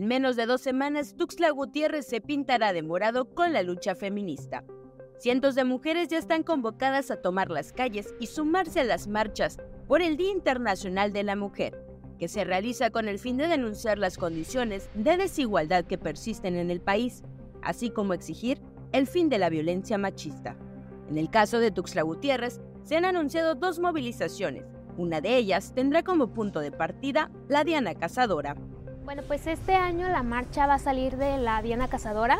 En menos de dos semanas, Tuxtla Gutiérrez se pintará de morado con la lucha feminista. Cientos de mujeres ya están convocadas a tomar las calles y sumarse a las marchas por el Día Internacional de la Mujer, que se realiza con el fin de denunciar las condiciones de desigualdad que persisten en el país, así como exigir el fin de la violencia machista. En el caso de Tuxtla Gutiérrez, se han anunciado dos movilizaciones. Una de ellas tendrá como punto de partida la Diana Cazadora. Bueno, pues este año la marcha va a salir de la Diana Cazadora.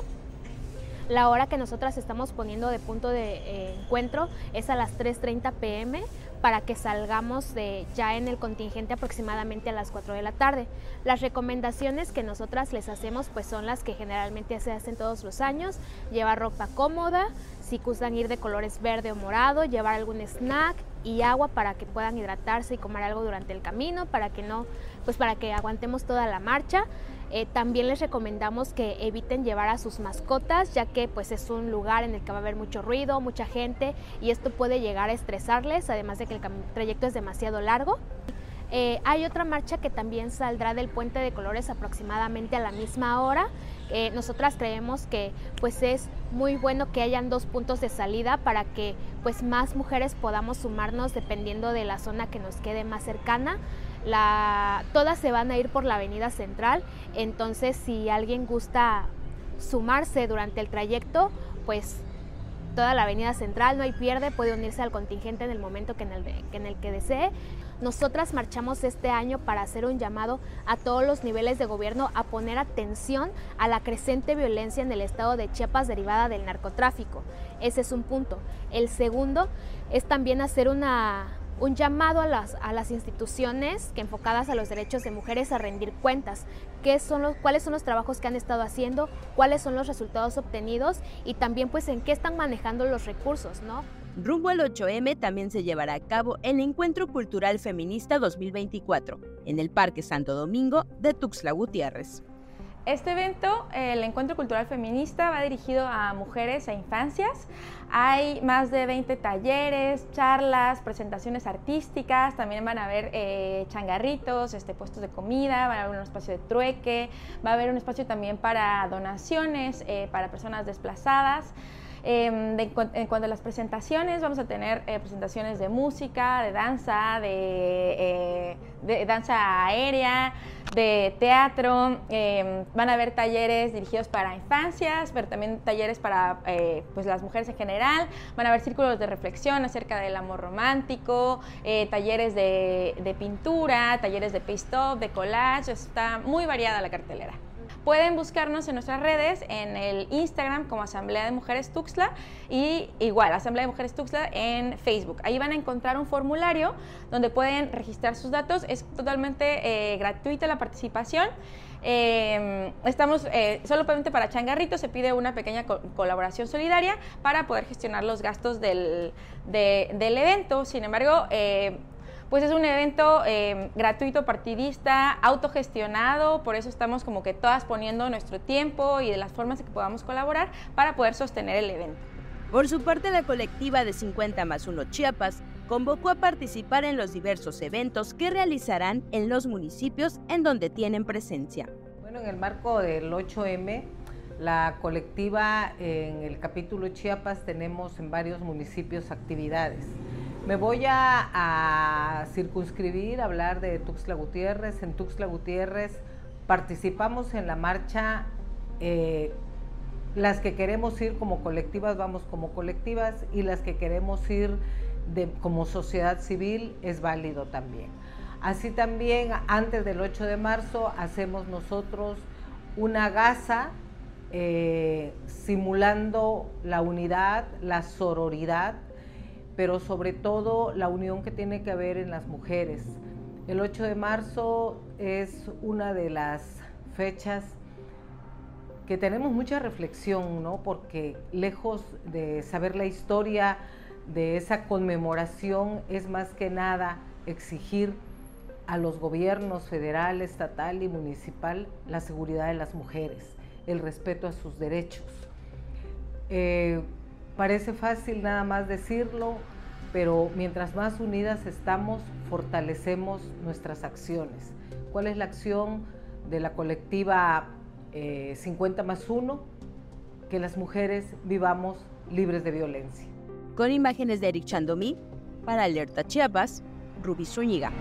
La hora que nosotras estamos poniendo de punto de eh, encuentro es a las 3.30 pm para que salgamos de, ya en el contingente aproximadamente a las 4 de la tarde. Las recomendaciones que nosotras les hacemos pues son las que generalmente se hacen todos los años, llevar ropa cómoda, si gustan ir de colores verde o morado, llevar algún snack y agua para que puedan hidratarse y comer algo durante el camino, para que no, pues para que aguantemos toda la marcha. Eh, también les recomendamos que eviten llevar a sus mascotas, ya que pues es un lugar en el que va a haber mucho ruido, mucha gente y esto puede llegar a estresarles, además de que el trayecto es demasiado largo. Eh, hay otra marcha que también saldrá del Puente de Colores aproximadamente a la misma hora. Eh, nosotras creemos que pues es muy bueno que hayan dos puntos de salida para que pues más mujeres podamos sumarnos dependiendo de la zona que nos quede más cercana. Todas se van a ir por la avenida central, entonces si alguien gusta sumarse durante el trayecto, pues toda la avenida central, no hay pierde, puede unirse al contingente en el momento que en el que desee. Nosotras marchamos este año para hacer un llamado a todos los niveles de gobierno a poner atención a la creciente violencia en el estado de Chiapas derivada del narcotráfico. Ese es un punto. El segundo es también hacer un llamado a las, a las instituciones que enfocadas a los derechos de mujeres a rendir cuentas, qué son los, cuáles son los trabajos que han estado haciendo, cuáles son los resultados obtenidos y también pues en qué están manejando los recursos, ¿no? Rumbo al 8M también se llevará a cabo el Encuentro Cultural Feminista 2024 en el Parque Santo Domingo de Tuxtla Gutiérrez. Este evento, el Encuentro Cultural Feminista, va dirigido a mujeres e infancias. Hay más de 20 talleres, charlas, presentaciones artísticas, también van a haber eh, changarritos, este, puestos de comida, va a haber un espacio de trueque, va a haber un espacio también para donaciones, eh, para personas desplazadas. Em, en cuanto a las presentaciones, vamos a tener eh, presentaciones de música, de danza, de, de danza aérea, de teatro, em, van a haber talleres dirigidos para infancias, pero también talleres para eh, pues las mujeres en general, van a haber círculos de reflexión acerca del amor romántico, eh, talleres de, de, pintura, talleres de paste-up, de collage, está muy variada la cartelera. Pueden buscarnos en nuestras redes, en el Instagram como Asamblea de Mujeres Tuxtla y igual Asamblea de Mujeres Tuxtla en Facebook. Ahí van a encontrar un formulario donde pueden registrar sus datos. Es totalmente eh, gratuita la participación. Em, estamos eh, solamente para Changarrito, se pide una pequeña colaboración solidaria para poder gestionar los gastos del, del evento. Sin embargo, eh, pues es un evento eh, gratuito, partidista, autogestionado, por eso estamos como que todas poniendo nuestro tiempo y de las formas en que podamos colaborar para poder sostener el evento. Por su parte, la colectiva de 50 más 1 Chiapas convocó a participar en los diversos eventos que realizarán en los municipios en donde tienen presencia. Bueno, en el marco del 8M, la colectiva en el capítulo Chiapas tenemos en varios municipios actividades. Me voy a, circunscribir, a hablar de Tuxtla Gutiérrez. En Tuxtla Gutiérrez participamos en la marcha. Eh, las que queremos ir como colectivas, vamos como colectivas, y las que queremos ir como sociedad civil es válido también. Así también, antes del 8 de marzo, hacemos nosotros una gasa eh, simulando la unidad, la sororidad pero sobre todo la unión que tiene que haber en las mujeres. El 8 de marzo es una de las fechas que tenemos mucha reflexión, ¿no? Porque lejos de saber la historia de esa conmemoración es más que nada exigir a los gobiernos federal, estatal y municipal la seguridad de las mujeres, el respeto a sus derechos. Eh, Parece fácil nada más decirlo, pero mientras más unidas estamos, fortalecemos nuestras acciones. ¿Cuál es la acción de la colectiva 50 más 1, que las mujeres vivamos libres de violencia. Con imágenes de Eric Chandomí, para Alerta Chiapas, Ruby Zúñiga.